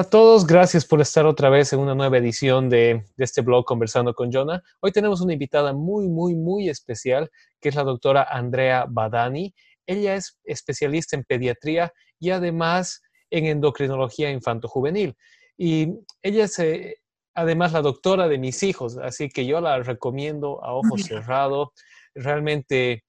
Hola a todos, gracias por estar otra vez en una nueva edición de, este blog Conversando con Jonah. Hoy tenemos una invitada muy, muy, muy especial, que es la doctora Andrea Badani. Ella es especialista en pediatría y además en endocrinología infanto-juvenil. Y ella es eh, además la doctora de mis hijos, así que yo la recomiendo a ojos cerrados. Realmente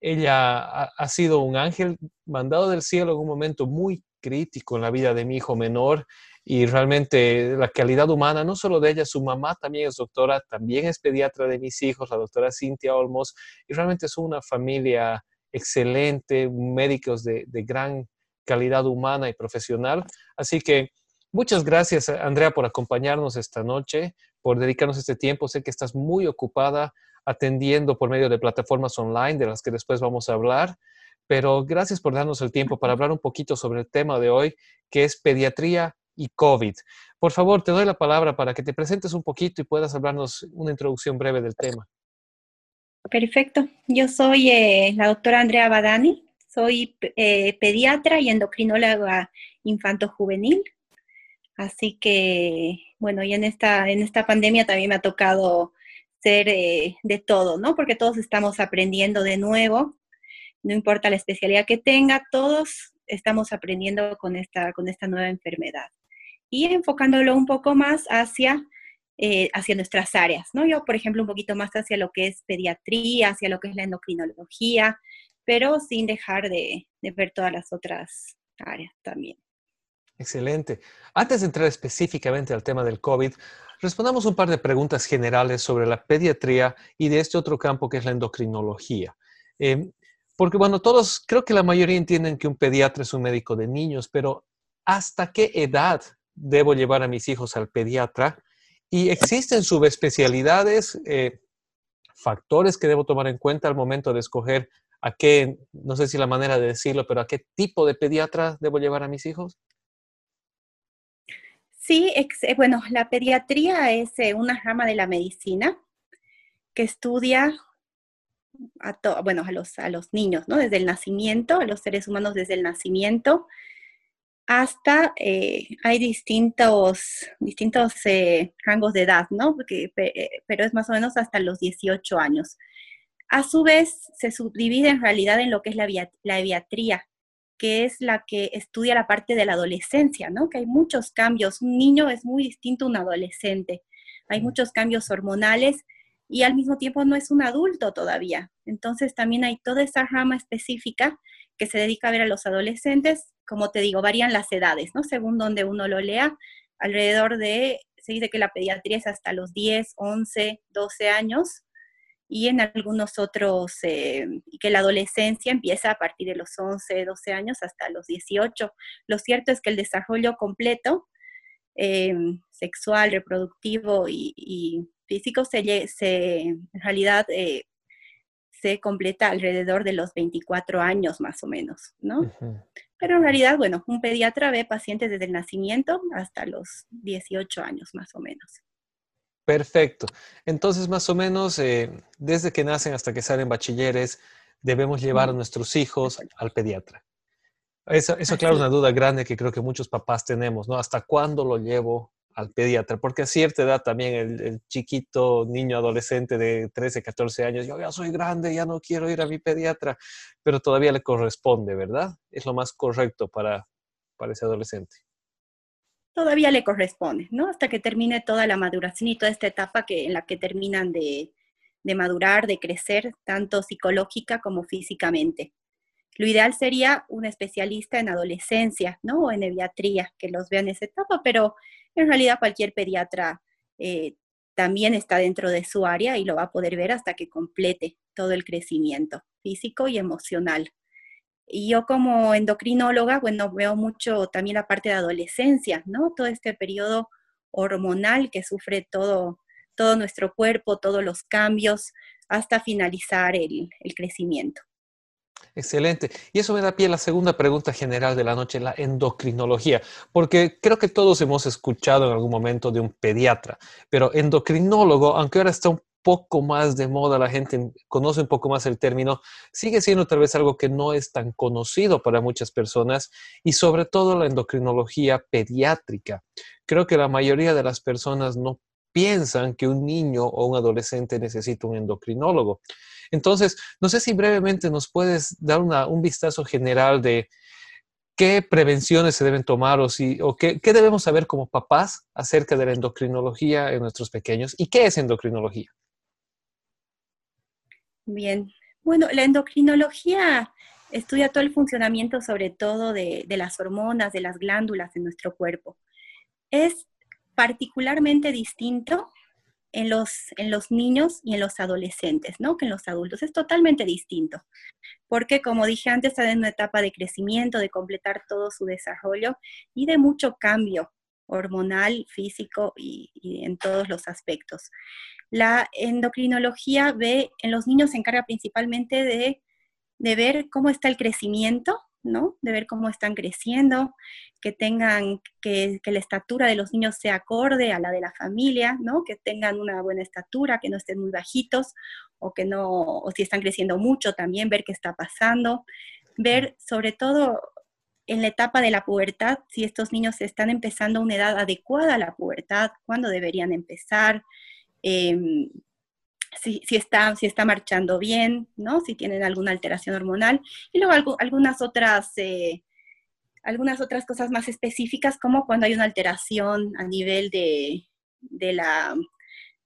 ella ha, ha sido un ángel mandado del cielo en un momento muy crítico en la vida de mi hijo menor y realmente la calidad humana, no solo de ella, su mamá también es doctora, también es pediatra de mis hijos, la doctora Cintia Olmos, y realmente es una familia excelente, médicos de, gran calidad humana y profesional. Así que muchas gracias, Andrea, por acompañarnos esta noche, por dedicarnos este tiempo. Sé que estás muy ocupada atendiendo por medio de plataformas online, de las que después vamos a hablar. Pero gracias por darnos el tiempo para hablar un poquito sobre el tema de hoy, que es pediatría y COVID. Por favor, te doy la palabra para que te presentes un poquito y puedas hablarnos una introducción breve del tema. Perfecto. Yo soy eh, la doctora Andrea Badani, soy eh, pediatra y endocrinóloga infanto-juvenil. Así que, bueno, y en esta, en esta pandemia también me ha tocado ser eh, de todo, ¿no? Porque todos estamos aprendiendo de nuevo no importa la especialidad que tenga, todos estamos aprendiendo con esta, con esta nueva enfermedad. Y enfocándolo un poco más hacia, eh, hacia nuestras áreas, ¿no? Yo, por ejemplo, un poquito más hacia lo que es pediatría, hacia lo que es la endocrinología, pero sin dejar de, ver todas las otras áreas también. Excelente. Antes de entrar específicamente al tema del COVID, respondamos un par de preguntas generales sobre la pediatría y de este otro campo que es la endocrinología. Eh, porque bueno, todos, creo que la mayoría entienden que un pediatra es un médico de niños, pero ¿hasta qué edad debo llevar a mis hijos al pediatra? Y existen subespecialidades, eh, factores que debo tomar en cuenta al momento de escoger a qué, no sé si la manera de decirlo, pero a qué tipo de pediatra debo llevar a mis hijos. Sí, eh, bueno, la pediatría es eh, una rama de la medicina que estudia a bueno, a los, a los niños, ¿no? Desde el nacimiento, a los seres humanos desde el nacimiento, hasta eh, hay distintos, distintos eh, rangos de edad, ¿no? Porque, eh, pero es más o menos hasta los 18 años. A su vez, se subdivide en realidad en lo que es la, la que es la que estudia la parte de la adolescencia, ¿no? Que hay muchos cambios. Un niño es muy distinto a un adolescente. Hay muchos cambios hormonales y al mismo tiempo no es un adulto todavía. Entonces también hay toda esa rama específica que se dedica a ver a los adolescentes. Como te digo, varían las edades, ¿no? Según donde uno lo lea, alrededor de, se dice que la pediatría es hasta los 10, 11, 12 años y en algunos otros, eh, que la adolescencia empieza a partir de los 11, 12 años hasta los 18. Lo cierto es que el desarrollo completo, eh, sexual, reproductivo y físico se, se en realidad eh, se completa alrededor de los 24 años más o menos, ¿no? Pero en realidad, bueno, un pediatra ve pacientes desde el nacimiento hasta los 18 años más o menos. Perfecto. Entonces, más o menos, eh, desde que nacen hasta que salen bachilleres, debemos llevar a nuestros hijos al pediatra. Eso, eso claro, es una duda grande que creo que muchos papás tenemos, ¿no? ¿Hasta cuándo lo llevo al pediatra, porque a cierta edad también el, chiquito niño adolescente de 13, 14 años, yo ya soy grande, ya no quiero ir a mi pediatra, pero todavía le corresponde, ¿verdad? Es lo más correcto para, para ese adolescente. Todavía le corresponde, ¿no? Hasta que termine toda la maduración y toda esta etapa que, en la que terminan de, de madurar, de crecer, tanto psicológica como físicamente. Lo ideal sería un especialista en adolescencia, ¿no? O en pediatría, que los vea en esa etapa, pero en realidad cualquier pediatra eh, también está dentro de su área y lo va a poder ver hasta que complete todo el crecimiento físico y emocional. Y yo como endocrinóloga, bueno, veo mucho también la parte de adolescencia, ¿no? Todo este periodo hormonal que sufre todo, todo nuestro cuerpo, todos los cambios, hasta finalizar el crecimiento. Excelente. Y eso me da pie a la segunda pregunta general de la noche, la endocrinología, porque creo que todos hemos escuchado en algún momento de un pediatra, pero endocrinólogo, aunque ahora está un poco más de moda, la gente conoce un poco más el término, sigue siendo tal vez algo que no es tan conocido para muchas personas y sobre todo la endocrinología pediátrica. Creo que la mayoría de las personas no piensan que un niño o un adolescente necesita un endocrinólogo. Entonces, no sé si brevemente nos puedes dar un vistazo general de qué prevenciones se deben tomar o, si, o qué, debemos saber como papás acerca de la endocrinología en nuestros pequeños y qué es endocrinología. Bien, bueno, la endocrinología estudia todo el funcionamiento sobre todo de, de las hormonas, de las glándulas en nuestro cuerpo. Es particularmente distinto en los, en los niños y en los adolescentes, ¿no? Que en los adultos. Es totalmente distinto. Porque, como dije antes, está en una etapa de crecimiento, de completar todo su desarrollo y de mucho cambio hormonal, físico y, en todos los aspectos. La endocrinología ve, en los niños se encarga principalmente de, de ver cómo está el crecimiento ¿no? De ver cómo están creciendo, que tengan, que, la estatura de los niños sea acorde a la de la familia, ¿no? Que tengan una buena estatura, que no estén muy bajitos, o que no, o si están creciendo mucho también, ver qué está pasando, ver sobre todo en la etapa de la pubertad, si estos niños están empezando a una edad adecuada a la pubertad, cuándo deberían empezar, em, si, está, si está marchando bien, ¿no? Si tienen alguna alteración hormonal. Y luego algunas otras... Eh, algunas otras cosas más específicas, como cuando hay una alteración a nivel de, la,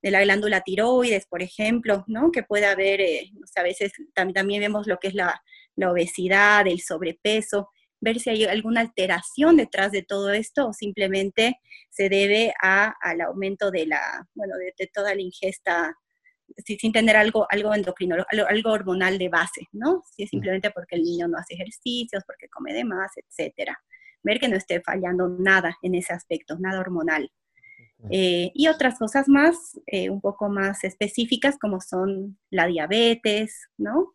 de la glándula tiroides, por ejemplo, ¿no? Que puede haber, eh, a veces también vemos lo que es la, obesidad, el sobrepeso, ver si hay alguna alteración detrás de todo esto o simplemente se debe al aumento de la, bueno, de toda la ingesta sin tener algo, algo endocrino, algo, hormonal de base, ¿no? Si es simplemente porque el niño no hace ejercicios, porque come de más, etcétera. Ver que no esté fallando nada en ese aspecto, nada hormonal. Eh, y otras cosas más, eh, un poco más específicas, como son la diabetes, ¿no?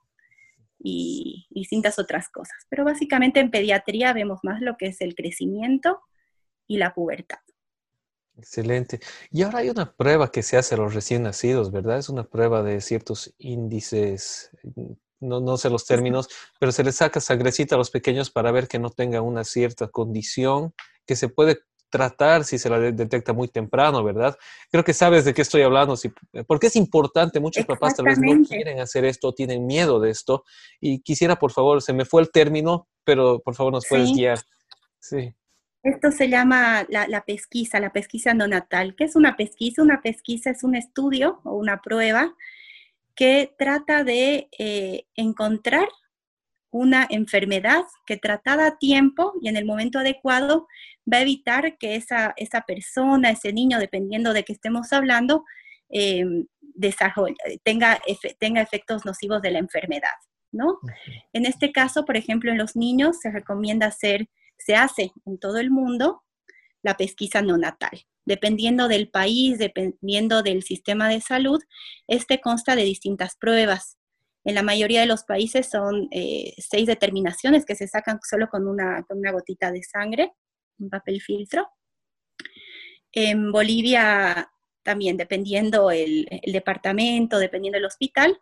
Y, y distintas otras cosas. Pero básicamente en pediatría vemos más lo que es el crecimiento y la pubertad. Excelente. Y ahora hay una prueba que se hace a los recién nacidos, ¿verdad? Es una prueba de ciertos índices, no, no sé los términos, pero se les saca sangrecita a los pequeños para ver que no tengan una cierta condición que se puede tratar si se la detecta muy temprano, ¿verdad? Creo que sabes de qué estoy hablando, si, porque es importante, muchos papás tal vez no quieren hacer esto, tienen miedo de esto, y quisiera, por favor, se me fue el término, pero por favor nos puedes guiar. Sí. Esto se llama la, pesquisa, la pesquisa no natal. ¿Qué es una pesquisa? Una pesquisa es un estudio o una prueba que trata de eh, encontrar una enfermedad que tratada a tiempo y en el momento adecuado va a evitar que esa, esa persona, ese niño, dependiendo de qué estemos hablando, eh, tenga, tenga efectos nocivos de la enfermedad, ¿no? En este caso, por ejemplo, en los niños se recomienda hacer se hace en todo el mundo la pesquisa neonatal. Dependiendo del país, dependiendo del sistema de salud, este consta de distintas pruebas. En la mayoría de los países son eh, seis determinaciones que se sacan solo con una, una gotita de sangre, un papel filtro. En Bolivia también, dependiendo el, departamento, dependiendo el hospital,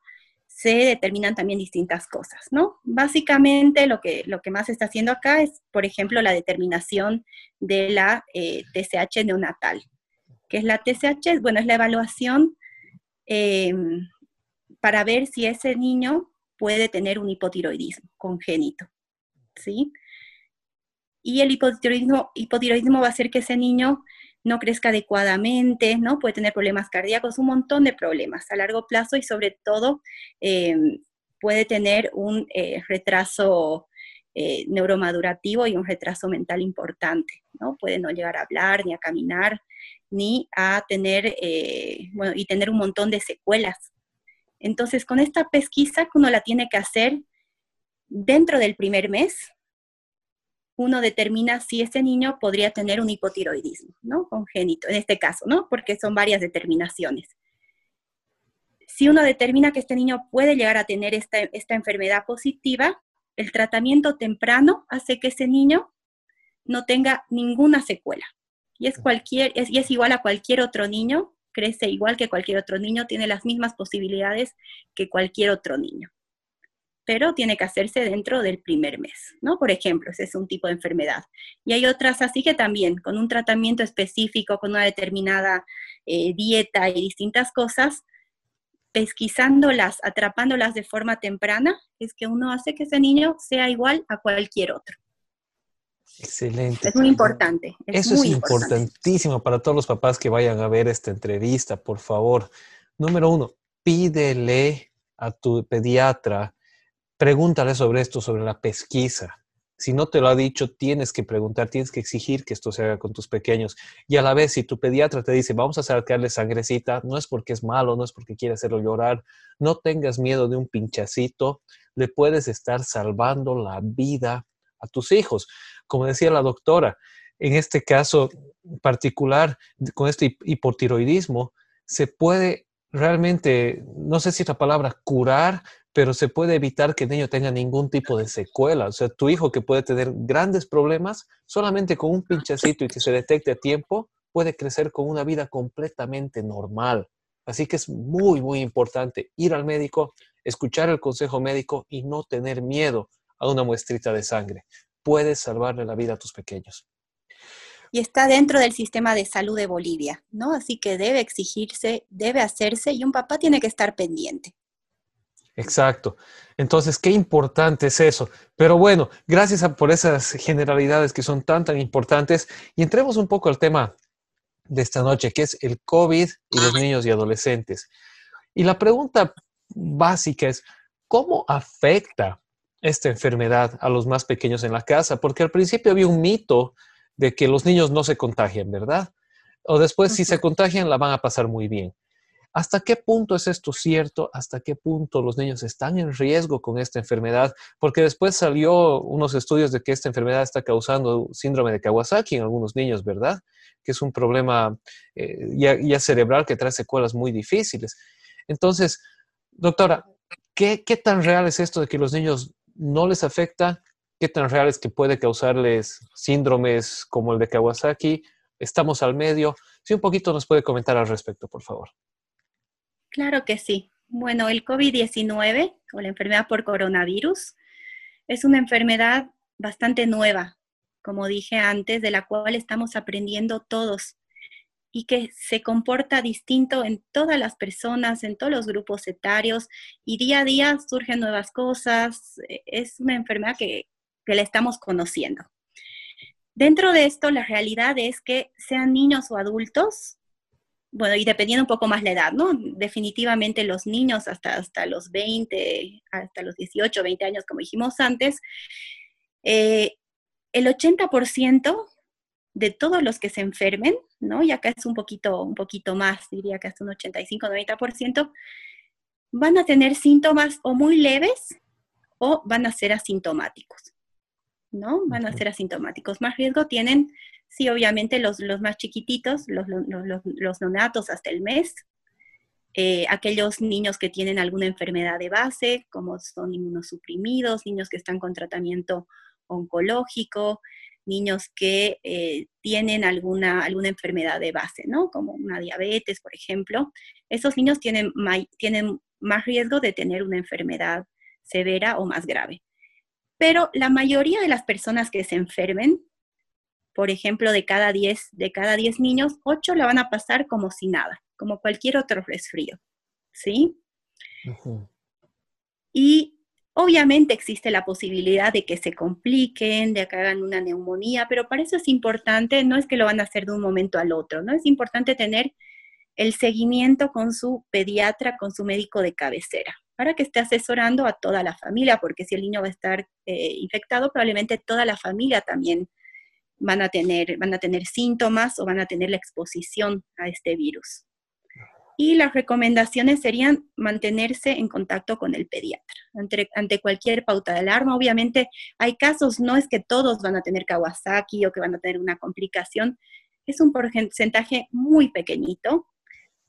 se determinan también distintas cosas, ¿no? Básicamente lo que, lo que más se está haciendo acá es, por ejemplo, la determinación de la eh, neonatal. ¿Qué es la TSH? Bueno, es la evaluación em, para ver si ese niño puede tener un hipotiroidismo congénito, ¿sí? Y el hipotiroidismo, hipotiroidismo va a hacer que ese niño no crezca adecuadamente, ¿no? Puede tener problemas cardíacos, un montón de problemas a largo plazo y sobre todo eh, puede tener un eh, retraso eh, neuromadurativo y un retraso mental importante, ¿no? Puede no llegar a hablar, ni a caminar, ni a tener, bueno, y tener un montón de secuelas. Entonces, con esta pesquisa uno la tiene que hacer dentro del primer mes, uno determina si ese niño podría tener un hipotiroidismo, ¿no? Congénito, en este caso, ¿no? Porque son varias determinaciones. Si uno determina que este niño puede llegar a tener esta, enfermedad positiva, el tratamiento temprano hace que ese niño no tenga ninguna secuela. Y es, cualquier, y es igual a cualquier otro niño crece igual que cualquier otro niño, tiene las mismas posibilidades que cualquier otro niño. Pero tiene que hacerse dentro del primer mes, ¿no? Por ejemplo, ese es un tipo de enfermedad. Y hay otras así que también, con un tratamiento específico, con una determinada eh, dieta y distintas cosas, pesquisándolas, atrapándolas de forma temprana, es que uno hace que ese niño sea igual a cualquier otro. Excelente. Es muy importante. Eso es importantísimo para todos los papás que vayan a ver esta entrevista, por favor. Número uno, pídele a tu pediatra, pregúntale sobre esto, sobre la pesquisa. Si no te lo ha dicho, tienes que preguntar, tienes que exigir que esto se haga con tus pequeños. Y a la vez, si tu pediatra te dice, vamos a sacarle sangrecita, no es porque es malo, no es porque quiere hacerlo llorar, no tengas miedo de un pinchacito, le puedes estar salvando la vida a tus hijos. Como decía la doctora, en este caso particular, con este hipotiroidismo, se puede realmente, no sé si es la palabra curar, pero se puede evitar que el niño tenga ningún tipo de secuela. O sea, tu hijo que puede tener grandes problemas, solamente con un pinchacito y que se detecte a tiempo, puede crecer con una vida completamente normal. Así que es muy, muy importante ir al médico, escuchar el consejo médico y no tener miedo a una muestrita de sangre. Puedes salvarle la vida a tus pequeños. Y está dentro del sistema de salud de Bolivia, ¿no? Así que debe exigirse, debe hacerse y un papá tiene que estar pendiente. Exacto. Entonces, qué importante es eso. Pero bueno, gracias por esas generalidades que son tan, tan importantes. Y entremos un poco al tema de esta noche, que es el COVID y los niños y adolescentes. Y la pregunta básica es, ¿cómo afecta esta enfermedad a los más pequeños en la casa? Porque al principio había un mito de que los niños no se contagian, ¿verdad? O después, si se contagian, la van a pasar muy bien. ¿Hasta qué punto es esto cierto? ¿Hasta qué punto los niños están en riesgo con esta enfermedad? Porque después salió unos estudios de que esta enfermedad está causando síndrome de Kawasaki en algunos niños, ¿verdad? Que es un problema eh, ya, cerebral que trae secuelas muy difíciles. Entonces, doctora, ¿qué, ¿qué tan real es esto de que los niños no les afecta? ¿Qué tan real es que puede causarles síndromes como el de Kawasaki? Estamos al medio. Si un poquito nos puede comentar al respecto, por favor. Claro que sí. Bueno, el COVID-19 o la enfermedad por coronavirus es una enfermedad bastante nueva, como dije antes, de la cual estamos aprendiendo todos y que se comporta distinto en todas las personas, en todos los grupos etarios y día a día surgen nuevas cosas. Es una enfermedad que, que la estamos conociendo. Dentro de esto, la realidad es que sean niños o adultos, bueno, y dependiendo un poco más la edad, ¿no? Definitivamente los niños hasta, hasta los 20, hasta los 18, 20 años, como dijimos antes, eh, el 80% de todos los que se enfermen, ¿no? Y acá es un poquito, un poquito más, diría que hasta un 85, 90%, van a tener síntomas o muy leves o van a ser asintomáticos, ¿no? Van a ser asintomáticos. Más riesgo tienen Sí, obviamente los, más chiquititos, los, los, nonatos hasta el mes, eh, aquellos niños que tienen alguna enfermedad de base, como son inmunosuprimidos, niños que están con tratamiento oncológico, niños que eh, tienen alguna, alguna enfermedad de base, ¿no? Como una diabetes, por ejemplo. Esos niños tienen, tienen más riesgo de tener una enfermedad severa o más grave. Pero la mayoría de las personas que se enfermen por ejemplo, de cada 10 de cada 10 niños, 8 la van a pasar como si nada, como cualquier otro resfrío, ¿sí? Y obviamente existe la posibilidad de que se compliquen, de que hagan una neumonía, pero para eso es importante, no es que lo van a hacer de un momento al otro, ¿no? Es importante tener el seguimiento con su pediatra, con su médico de cabecera, para que esté asesorando a toda la familia, porque si el niño va a estar eh, infectado, probablemente toda la familia también van a, tener, van a tener síntomas o van a tener la exposición a este virus. Y las recomendaciones serían mantenerse en contacto con el pediatra ante, ante, cualquier pauta de alarma. Obviamente hay casos, no es que todos van a tener Kawasaki o que van a tener una complicación, es un porcentaje muy pequeñito.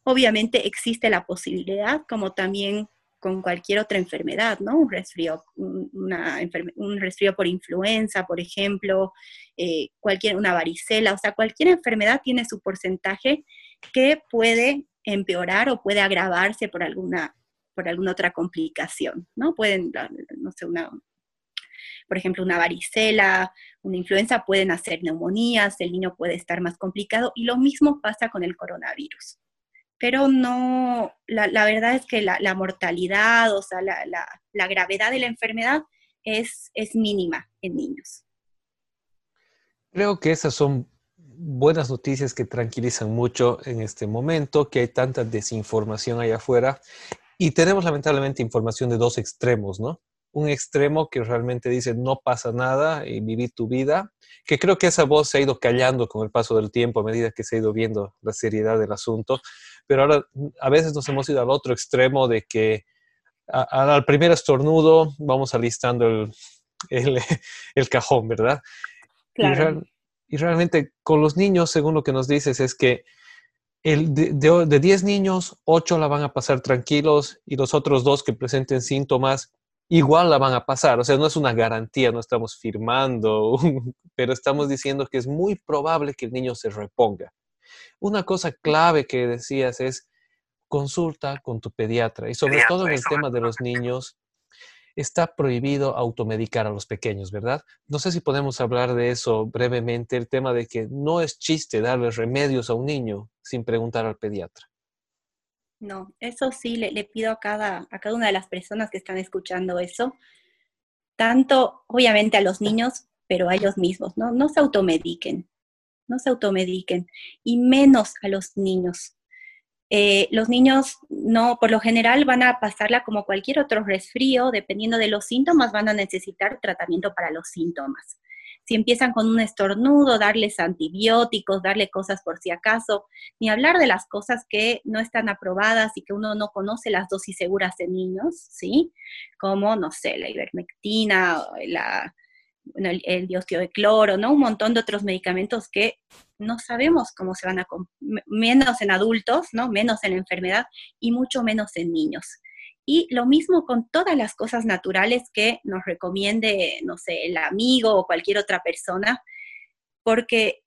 Obviamente existe la posibilidad, como también con cualquier otra enfermedad, ¿no? Un resfrío, un resfrío por influenza, por ejemplo, eh, cualquier, una varicela, o sea, cualquier enfermedad tiene su porcentaje que puede empeorar o puede agravarse por alguna, por alguna otra complicación, ¿no? Pueden, no sé, una, por ejemplo, una varicela, una influenza, pueden hacer neumonías, el niño puede estar más complicado y lo mismo pasa con el coronavirus. Pero no, la, verdad es que la, mortalidad, o sea, la, gravedad de la enfermedad es, es mínima en niños. Creo que esas son buenas noticias que tranquilizan mucho en este momento, que hay tanta desinformación allá afuera y tenemos lamentablemente información de dos extremos, ¿no? Un extremo que realmente dice no pasa nada y vivir tu vida, que creo que esa voz se ha ido callando con el paso del tiempo a medida que se ha ido viendo la seriedad del asunto, pero ahora a veces nos hemos ido al otro extremo de que al primer estornudo vamos alistando el, el, cajón, ¿verdad? Claro. Y, realmente con los niños, según lo que nos dices, es que el de 10 niños, 8 la van a pasar tranquilos y los otros dos que presenten síntomas igual la van a pasar. O sea, no es una garantía, no estamos firmando, pero estamos diciendo que es muy probable que el niño se reponga. Una cosa clave que decías es consulta con tu pediatra y sobre todo en el tema de los niños. Está prohibido automedicar a los pequeños, ¿verdad? No sé si podemos hablar de eso brevemente, el tema de que no es chiste darle remedios a un niño sin preguntar al pediatra. No, eso sí le, pido a cada, a cada una de las personas que están escuchando eso, tanto obviamente a los niños, pero a ellos mismos, ¿no? No se automediquen, no se automediquen, y menos a los niños. Eh, los niños no, por lo general van a pasarla como cualquier otro resfrío, dependiendo de los síntomas, van a necesitar tratamiento para los síntomas si empiezan con un estornudo, darles antibióticos, darle cosas por si acaso, ni hablar de las cosas que no están aprobadas y que uno no conoce las dosis seguras en niños, ¿sí? Como, no sé, la ivermectina, el, el, dióxido de cloro, ¿no? Un montón de otros medicamentos que no sabemos cómo se van a, menos en adultos, ¿no? Menos en la enfermedad y mucho menos en niños. Y lo mismo con todas las cosas naturales que nos recomiende, no sé, el amigo o cualquier otra persona, porque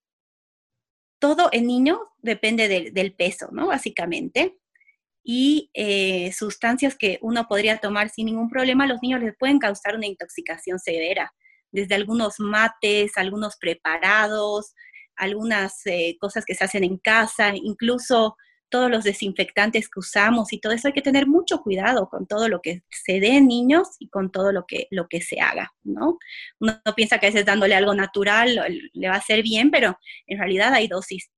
todo en niño depende del peso, ¿no? Básicamente. Y eh, sustancias que uno podría tomar sin ningún problema, los niños les pueden causar una intoxicación severa, desde algunos mates, algunos preparados, algunas eh, cosas que se hacen en casa, incluso todos los desinfectantes que usamos y todo eso, hay que tener mucho cuidado con todo lo que se dé en niños y con todo lo que, lo que se haga, ¿no? Uno piensa que a veces dándole algo natural le va a hacer bien, pero en realidad hay dosis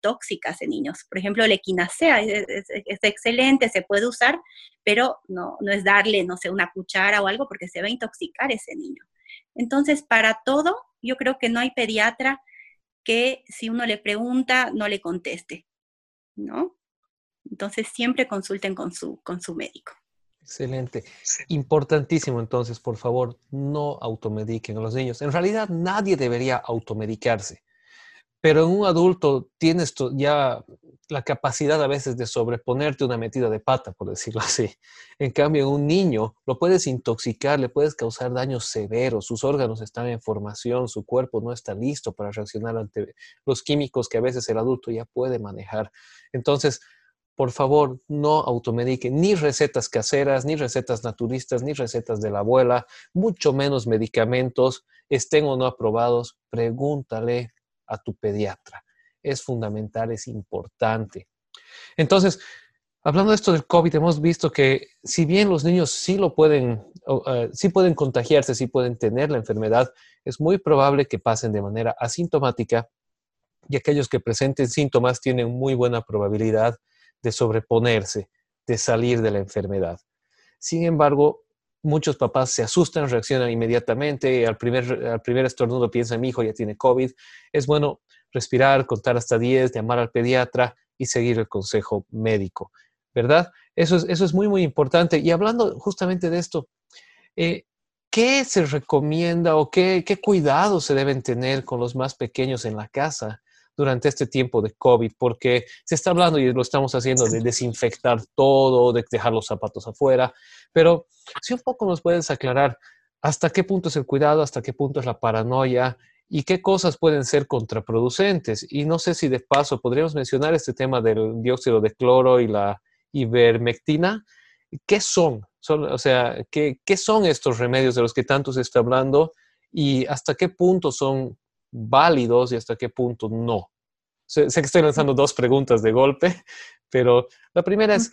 tóxicas en niños. Por ejemplo, la equinacea es, excelente, se puede usar, pero no, no es darle, no sé, una cuchara o algo porque se va a intoxicar ese niño. Entonces, para todo, yo creo que no hay pediatra que si uno le pregunta, no le conteste. ¿No? Entonces siempre consulten con su, con su médico. Excelente. Importantísimo entonces, por favor, no automediquen a los niños. En realidad nadie debería automedicarse. Pero en un adulto tienes ya la capacidad a veces de sobreponerte una metida de pata, por decirlo así. En cambio, en un niño lo puedes intoxicar, le puedes causar daños severos, sus órganos están en formación, su cuerpo no está listo para reaccionar ante los químicos que a veces el adulto ya puede manejar. Entonces, por favor, no automediquen ni recetas caseras, ni recetas naturistas, ni recetas de la abuela, mucho menos medicamentos, estén o no aprobados, pregúntale a tu pediatra. Es fundamental, es importante. Entonces, hablando de esto del COVID, hemos visto que si bien los niños sí lo pueden, uh, sí pueden contagiarse, sí pueden tener la enfermedad, es muy probable que pasen de manera asintomática y aquellos que presenten síntomas tienen muy buena probabilidad de sobreponerse, de salir de la enfermedad. Sin embargo, muchos papás se asustan, reaccionan inmediatamente, al primer, al primer estornudo piensan, mi hijo ya tiene COVID. Es bueno respirar, contar hasta 10, llamar al pediatra y seguir el consejo médico, ¿verdad? Eso es, eso es muy, muy importante. Y hablando justamente de esto, eh, ¿qué se recomienda o qué, qué cuidados se deben tener con los más pequeños en la casa? Durante este tiempo de COVID, porque se está hablando y lo estamos haciendo de desinfectar todo, de dejar los zapatos afuera, pero si un poco nos puedes aclarar hasta qué punto es el cuidado, hasta qué punto es la paranoia y qué cosas pueden ser contraproducentes. Y no sé si de paso podríamos mencionar este tema del dióxido de cloro y la ivermectina. ¿Qué son? o sea, ¿qué, ¿qué, son estos remedios de los que tanto se está hablando y hasta qué punto son válidos y hasta qué punto no? Sé, que estoy lanzando dos preguntas de golpe, pero la primera es,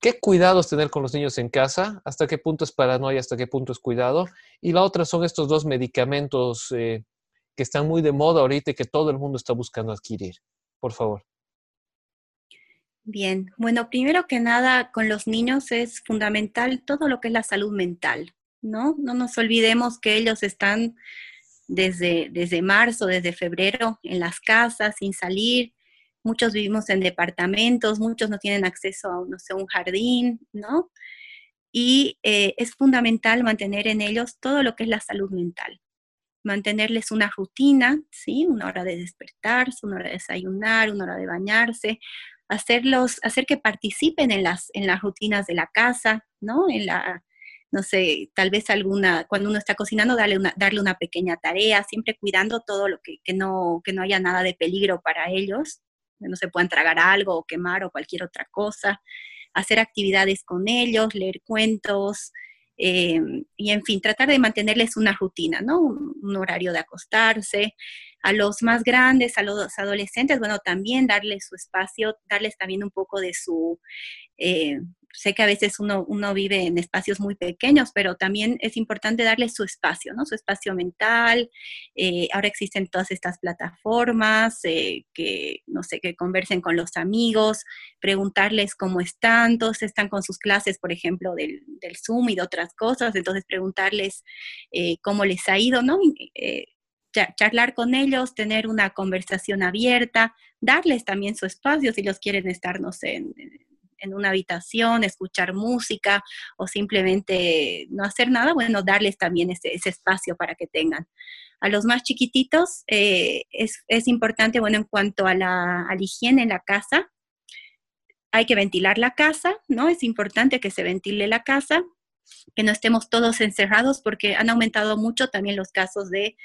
¿qué cuidados tener con los niños en casa? ¿Hasta qué punto es paranoia? ¿Hasta qué punto es cuidado? Y la otra son estos dos medicamentos eh, que están muy de moda ahorita y que todo el mundo está buscando adquirir. Por favor. Bien, bueno, primero que nada, con los niños es fundamental todo lo que es la salud mental, ¿no? No nos olvidemos que ellos están desde, desde marzo, desde febrero en las casas, sin salir. Muchos vivimos en departamentos, muchos no tienen acceso a, no sé, un jardín, ¿no? Y eh, es fundamental mantener en ellos todo lo que es la salud mental mantenerles una rutina, ¿sí? Una hora de despertarse, una hora de desayunar, una hora de bañarse, hacerlos, hacer que participen en las, en las rutinas de la casa, ¿no? En la, no sé, tal vez alguna, cuando uno está cocinando, darle una, darle una pequeña tarea, siempre cuidando todo lo que, que, no, que no haya nada de peligro para ellos, que no se puedan tragar algo o quemar o cualquier otra cosa, hacer actividades con ellos, leer cuentos, eh, y en fin, tratar de mantenerles una rutina, ¿no? Un, horario de acostarse. A los más grandes, a los adolescentes, bueno, también darles su espacio, darles también un poco de su, eh, sé que a veces uno, uno vive en espacios muy pequeños, pero también es importante darle su espacio, ¿no? Su espacio mental. Eh, ahora existen todas estas plataformas eh, que, no sé, que conversen con los amigos, preguntarles cómo están, todos están con sus clases, por ejemplo, del, Zoom y de otras cosas, entonces preguntarles eh, cómo les ha ido, ¿no? charlar con ellos, tener una conversación abierta, darles también su espacio si los quieren estar, no sé, en, en una habitación, escuchar música o simplemente no hacer nada, bueno, darles también ese, espacio para que tengan. A los más chiquititos eh, es, importante, bueno, en cuanto a la, higiene en la casa, hay que ventilar la casa, ¿no? Es importante que se ventile la casa, que no estemos todos encerrados porque han aumentado mucho también los casos de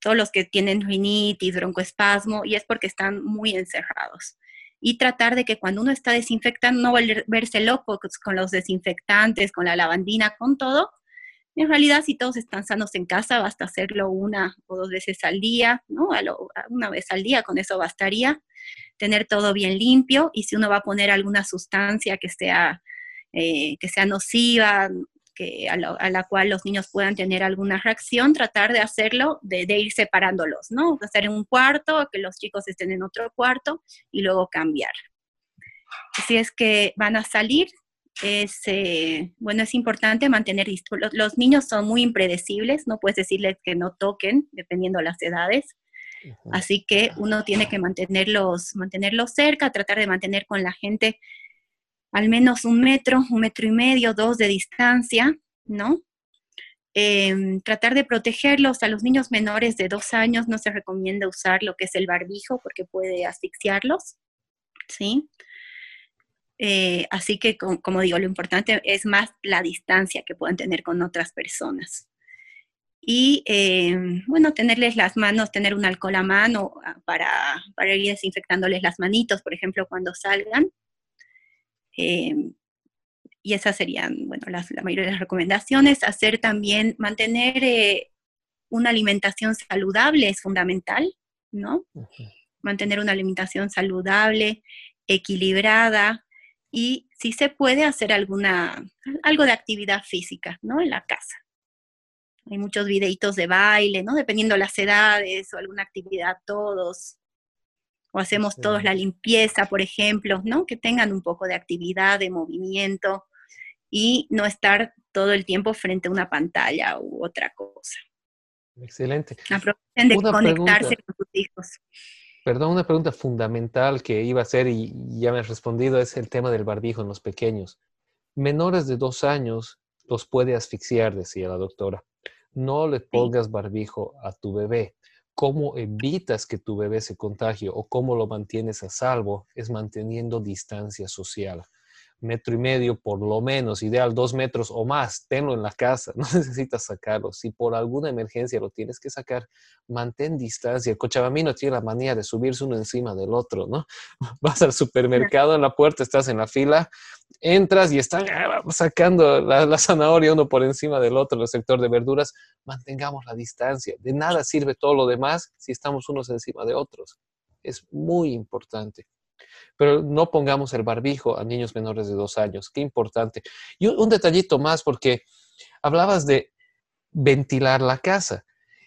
todos los que tienen rinitis, broncoespasmo, y es porque están muy encerrados y tratar de que cuando uno está desinfectando no verse loco con los desinfectantes, con la lavandina, con todo. En realidad, si todos están sanos en casa, basta hacerlo una o dos veces al día, ¿no? una vez al día, con eso bastaría. Tener todo bien limpio y si uno va a poner alguna sustancia que sea, eh, que sea nociva, que a, la cual los niños puedan tener alguna reacción, tratar de hacerlo, de, ir separándolos, ¿no? Hacer en un cuarto, que los chicos estén en otro cuarto y luego cambiar. Si es que van a salir, es, eh, bueno, es importante mantener, los, los niños son muy impredecibles, no puedes decirles que no toquen, dependiendo de las edades. Así que uno tiene que mantenerlos, mantenerlos cerca, tratar de mantener con la gente al menos un metro, un metro y medio, dos de distancia, ¿no? Em, tratar de protegerlos. A los niños menores de dos años no se recomienda usar lo que es el barbijo porque puede asfixiarlos, ¿sí? Eh, así que, como digo, lo importante es más la distancia que puedan tener con otras personas. Y, em, bueno, tenerles las manos, tener un alcohol a mano ah, para, para ir desinfectándoles las manitos, por ejemplo, cuando salgan. Em, y esas serían, bueno, las, la mayoría de las recomendaciones. Hacer también, mantener eh, una alimentación saludable es fundamental, ¿no? Mantener una alimentación saludable, equilibrada y si se puede hacer alguna, algo de actividad física, ¿no? En la casa. Hay muchos videitos de baile, ¿no? Dependiendo de las edades o alguna actividad todos o hacemos todos la limpieza, por ejemplo, ¿no? Que tengan un poco de actividad, de movimiento y no estar todo el tiempo frente a una pantalla u otra cosa. Excelente. Aprovechen de conectarse con sus hijos. Perdón, una pregunta fundamental que iba a hacer y ya me has respondido es el tema del barbijo en los pequeños. Menores de dos años los puede asfixiar, decía la doctora. No le pongas barbijo a tu bebé cómo evitas que tu bebé se contagie o cómo lo mantienes a salvo es manteniendo distancia social. Metro y medio por lo menos, ideal dos metros o más, tenlo en la casa, no necesitas sacarlo. Si por alguna emergencia lo tienes que sacar, mantén distancia. El cochabamino tiene la manía de subirse uno encima del otro, ¿no? Vas al supermercado, en la puerta estás en la fila, entras y están ah, sacando la, la zanahoria uno por encima del otro, el sector de verduras, mantengamos la distancia. De nada sirve todo lo demás si estamos unos encima de otros. Es muy importante. Pero no pongamos el barbijo a niños menores de dos años. Qué importante. Y un, detallito más, porque hablabas de ventilar la casa.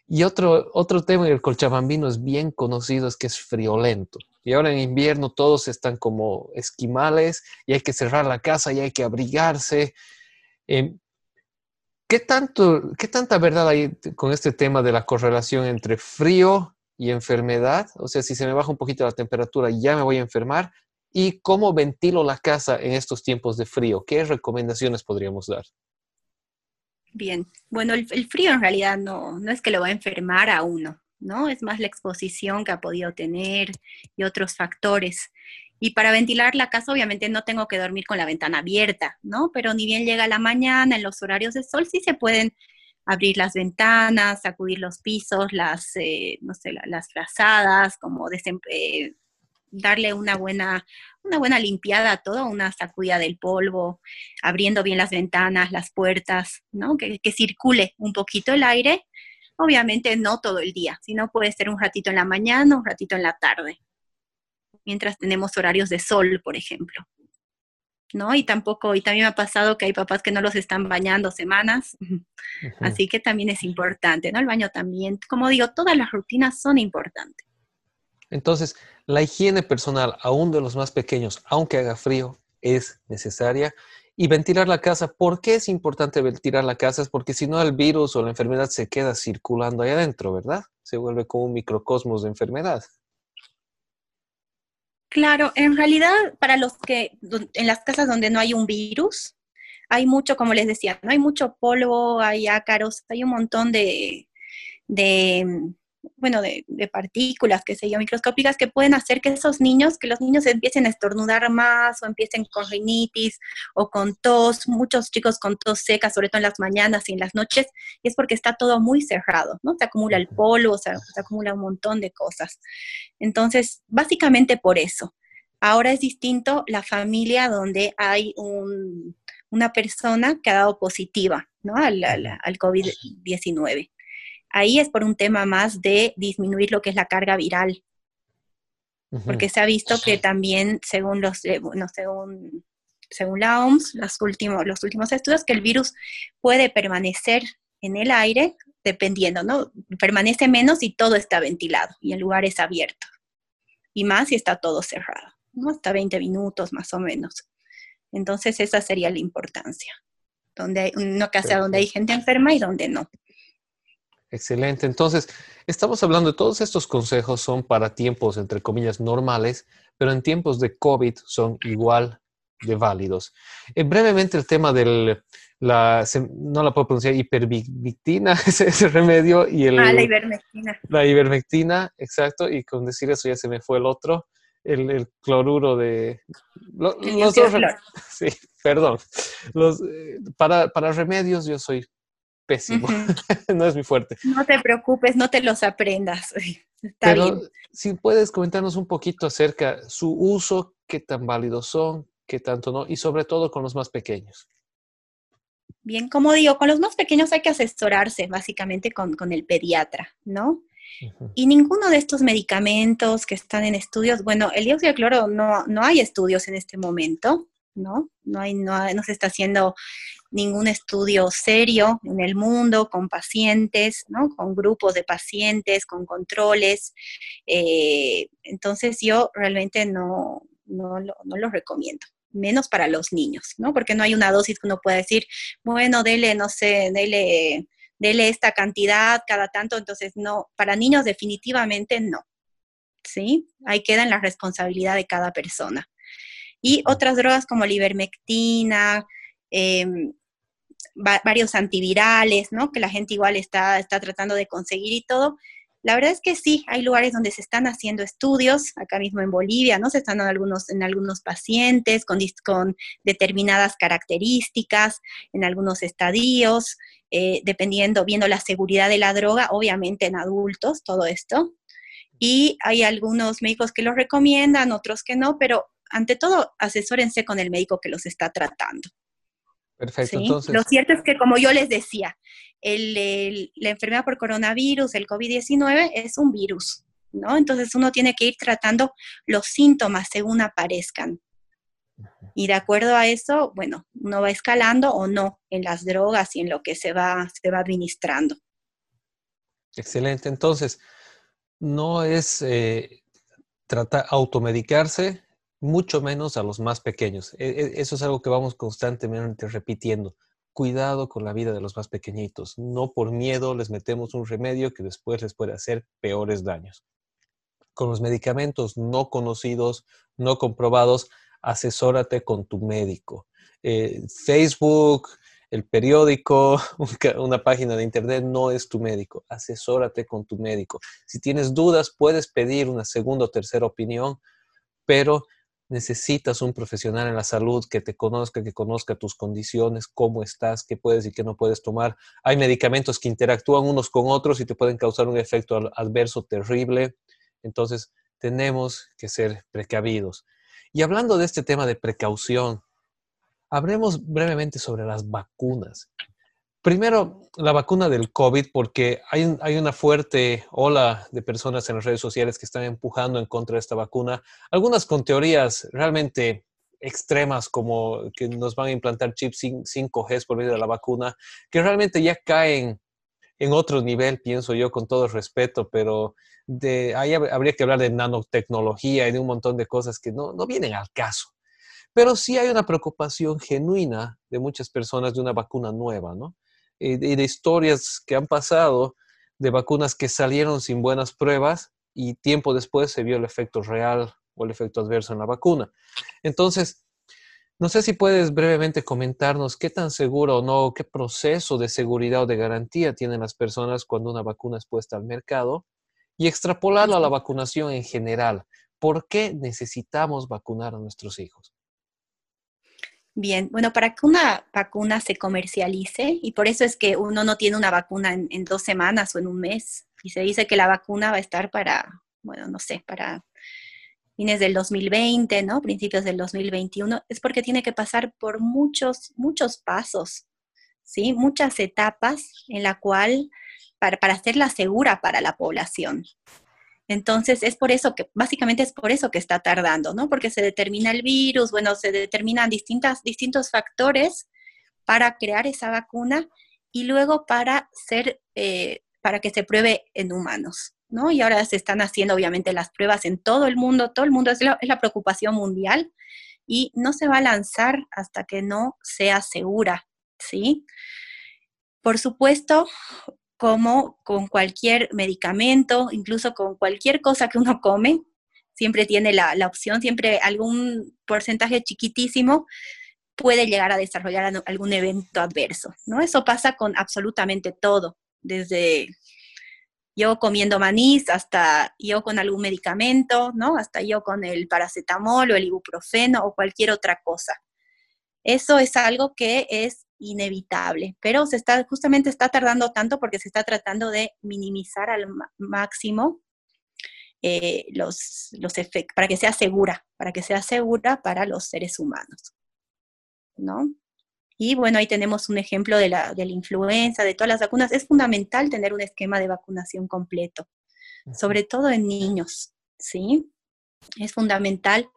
Y otro, otro tema en el colchabambino es bien conocido, es que es friolento. Y ahora en invierno todos están como esquimales y hay que cerrar la casa y hay que abrigarse. Em, ¿qué, tanto, ¿Qué tanta verdad hay con este tema de la correlación entre frío y enfermedad, o sea, si se me baja un poquito la temperatura, ya me voy a enfermar. ¿Y cómo ventilo la casa en estos tiempos de frío? ¿Qué recomendaciones podríamos dar? Bien, bueno, el, frío en realidad no, no es que lo va a enfermar a uno, ¿no? Es más la exposición que ha podido tener y otros factores. Y para ventilar la casa, obviamente no tengo que dormir con la ventana abierta, ¿no? Pero ni bien llega la mañana, en los horarios de sol, sí se pueden abrir las ventanas, sacudir los pisos, las, eh, no sé, las frazadas, como eh, darle una buena, una buena limpiada a todo, una sacudida del polvo, abriendo bien las ventanas, las puertas, ¿no? Que, que circule un poquito el aire. Obviamente no todo el día, sino puede ser un ratito en la mañana, un ratito en la tarde, mientras tenemos horarios de sol, por ejemplo. ¿No? Y tampoco, y también me ha pasado que hay papás que no los están bañando semanas, así que también es importante, ¿no? El baño también, como digo, todas las rutinas son importantes. Entonces, la higiene personal, aún de los más pequeños, aunque haga frío, es necesaria. Y ventilar la casa, ¿por qué es importante ventilar la casa? Es porque si no el virus o la enfermedad se queda circulando ahí adentro, ¿verdad? Se vuelve como un microcosmos de enfermedad. Claro, en realidad para los que en las casas donde no hay un virus, hay mucho, como les decía, no hay mucho polvo, hay ácaros, hay un montón de, de bueno, de, partículas, que se yo, microscópicas, que pueden hacer que esos niños, que los niños empiecen a estornudar más o empiecen con rinitis o con tos, muchos chicos con tos seca, sobre todo en las mañanas y en las noches, y es porque está todo muy cerrado, ¿no? Se acumula el polvo, se, se acumula un montón de cosas. Entonces, básicamente por eso. Ahora es distinto la familia donde hay una persona que ha dado positiva ¿no? al, al COVID-19 ahí es por un tema más de disminuir lo que es la carga viral. Porque se ha visto que también, según los, eh, según, según la OMS, los últimos, los últimos estudios, que el virus puede permanecer en el aire dependiendo, ¿no? Permanece menos y todo está ventilado y el lugar es abierto. Y más si está todo cerrado, ¿no? Hasta 20 minutos más o menos. Entonces esa sería la importancia. Donde hay una casa donde hay gente enferma y donde no. Excelente. Entonces, estamos hablando de todos estos consejos son para tiempos, entre comillas, normales, pero en tiempos de COVID son igual de válidos. Eh, brevemente el tema del, la, no la puedo pronunciar, hipervictina, ese, ese remedio, y el... Ah, la ivermectina. La ivermectina, exacto, y con decir eso ya se me fue el otro, el, cloruro de... los sí, perdón. Los, eh, para, para remedios yo soy pésimo. no es muy fuerte. No te preocupes, no te los aprendas. Está Pero si puedes comentarnos un poquito acerca su uso, qué tan válidos son, qué tanto no, y sobre todo con los más pequeños. Bien, como digo, con los más pequeños hay que asesorarse básicamente con, el pediatra, ¿no? Y ninguno de estos medicamentos que están en estudios, bueno, el dióxido de cloro no, no hay estudios en este momento, ¿no? No, hay, no, no se está haciendo ningún estudio serio en el mundo con pacientes, ¿no? con grupos de pacientes, con controles. Eh, entonces yo realmente no, no, lo, no lo recomiendo menos para los niños, ¿no? Porque no hay una dosis que uno pueda decir, bueno, dele, no sé, dele, dele esta cantidad cada tanto, entonces no, para niños definitivamente no, ¿sí? Ahí queda en la responsabilidad de cada persona. Y otras drogas como la ivermectina, varios antivirales, ¿no? Que la gente igual está, está tratando de conseguir y todo. La verdad es que sí, hay lugares donde se están haciendo estudios, acá mismo en Bolivia, ¿no? Se están dando algunos, en algunos pacientes con, con determinadas características, en algunos estadios, eh, dependiendo, viendo la seguridad de la droga, obviamente en adultos, todo esto. Y hay algunos médicos que lo recomiendan, otros que no, pero ante todo, asesórense con el médico que los está tratando. Perfecto, entonces. Lo cierto es que, como yo les decía, la enfermedad por coronavirus, el COVID-19, es un virus, ¿no? Entonces uno tiene que ir tratando los síntomas según aparezcan. Y de acuerdo a eso, bueno, uno va escalando o no en las drogas y en lo que se va, se va administrando. Excelente. Entonces, no es eh, tratar automedicarse, mucho menos a los más pequeños. E, e, eso es algo que vamos constantemente repitiendo. Cuidado con la vida de los más pequeñitos. No por miedo les metemos un remedio que después les puede hacer peores daños. Con los medicamentos no conocidos, no comprobados, asesórate con tu médico. Eh, Facebook, el periódico, una página de internet no es tu médico. Asesórate con tu médico. Si tienes dudas, puedes pedir una segunda o tercera opinión, pero necesitas un profesional en la salud que te conozca, que conozca tus condiciones, cómo estás, qué puedes y qué no puedes tomar. Hay medicamentos que interactúan unos con otros y te pueden causar un efecto adverso terrible. Entonces, tenemos que ser precavidos. Y hablando de este tema de precaución, hablemos brevemente sobre las vacunas. Primero, la vacuna del COVID, porque hay, una fuerte ola de personas en las redes sociales que están empujando en contra de esta vacuna, algunas con teorías realmente extremas como que nos van a implantar chips 5G por medio de la vacuna, que realmente ya caen en otro nivel, pienso yo, con todo respeto, pero de ahí habría que hablar de nanotecnología y de un montón de cosas que no, no vienen al caso. Pero sí hay una preocupación genuina de muchas personas de una vacuna nueva, ¿no? Y de historias que han pasado de vacunas que salieron sin buenas pruebas y tiempo después se vio el efecto real o el efecto adverso en la vacuna. Entonces, no sé si puedes brevemente comentarnos qué tan seguro o no, qué proceso de seguridad o de garantía tienen las personas cuando una vacuna es puesta al mercado y extrapolarlo a la vacunación en general. ¿Por qué necesitamos vacunar a nuestros hijos? Bien, bueno, para que una vacuna se comercialice, y por eso es que uno no tiene una vacuna en, dos semanas o en un mes, y se dice que la vacuna va a estar para, bueno, no sé, para fines del 2020, ¿no? Principios del 2021, es porque tiene que pasar por muchos, muchos pasos, ¿sí? Muchas etapas en la cual, para, para hacerla segura para la población. Entonces, es por eso que, básicamente es por eso que está tardando, ¿no? Porque se determina el virus, bueno, se determinan distintas, distintos factores para crear esa vacuna y luego para ser, eh, para que se pruebe en humanos, ¿no? Y ahora se están haciendo, obviamente, las pruebas en todo el mundo, todo el mundo, es la, es la preocupación mundial y no se va a lanzar hasta que no sea segura, ¿sí? Por supuesto, como con cualquier medicamento, incluso con cualquier cosa que uno come, siempre tiene la, opción, siempre algún porcentaje chiquitísimo puede llegar a desarrollar algún evento adverso, ¿no? Eso pasa con absolutamente todo, desde yo comiendo manís hasta yo con algún medicamento, ¿no? Hasta yo con el paracetamol o el ibuprofeno o cualquier otra cosa. Eso es algo que es inevitable, pero se está, justamente está tardando tanto porque se está tratando de minimizar al máximo eh, los, los efectos, para que sea segura, para que sea segura para los seres humanos. ¿No? Y bueno, ahí tenemos un ejemplo de la, de la influenza, de todas las vacunas. Es fundamental tener un esquema de vacunación completo, sobre todo en niños, ¿sí? Es fundamental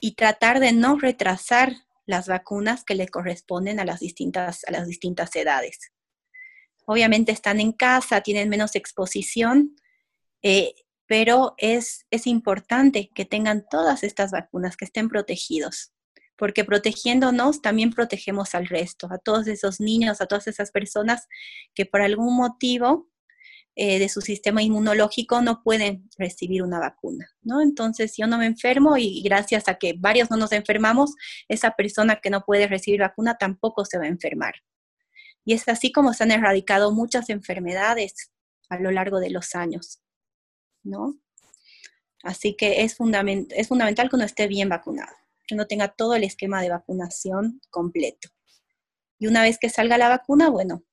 y tratar de no retrasar las vacunas que le corresponden a las distintas, a las distintas edades. Obviamente están en casa, tienen menos exposición, eh, pero es, es importante que tengan todas estas vacunas, que estén protegidos, porque protegiéndonos también protegemos al resto, a todos esos niños, a todas esas personas que por algún motivo eh, de su sistema inmunológico no pueden recibir una vacuna, ¿no? Entonces, yo no me enfermo y gracias a que varios no nos enfermamos, esa persona que no puede recibir vacuna tampoco se va a enfermar. Y es así como se han erradicado muchas enfermedades a lo largo de los años, ¿no? Así que es, es fundamental que uno esté bien vacunado, que uno tenga todo el esquema de vacunación completo. Y una vez que salga la vacuna, bueno,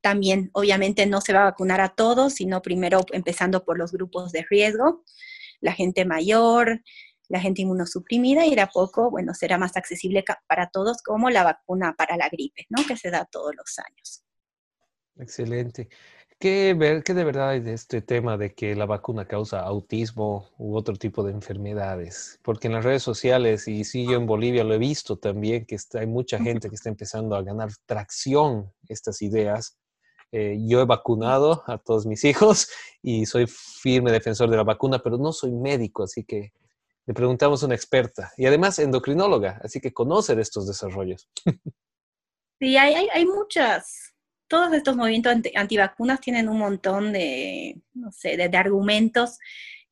también obviamente no se va a vacunar a todos, sino primero empezando por los grupos de riesgo, la gente mayor, la gente inmunosuprimida y de a poco, bueno, será más accesible para todos como la vacuna para la gripe, ¿no? Que se da todos los años. Excelente. ¿Qué, ver, ¿Qué de verdad hay de este tema de que la vacuna causa autismo u otro tipo de enfermedades? Porque en las redes sociales, y sí, yo en Bolivia lo he visto también, que hay mucha gente que está empezando a ganar tracción estas ideas. Eh, yo he vacunado a todos mis hijos y soy firme defensor de la vacuna, pero no soy médico, así que le preguntamos a una experta y además endocrinóloga, así que conoce estos desarrollos. Sí, hay, hay, hay muchas, todos estos movimientos antivacunas tienen un montón de, no sé, de, argumentos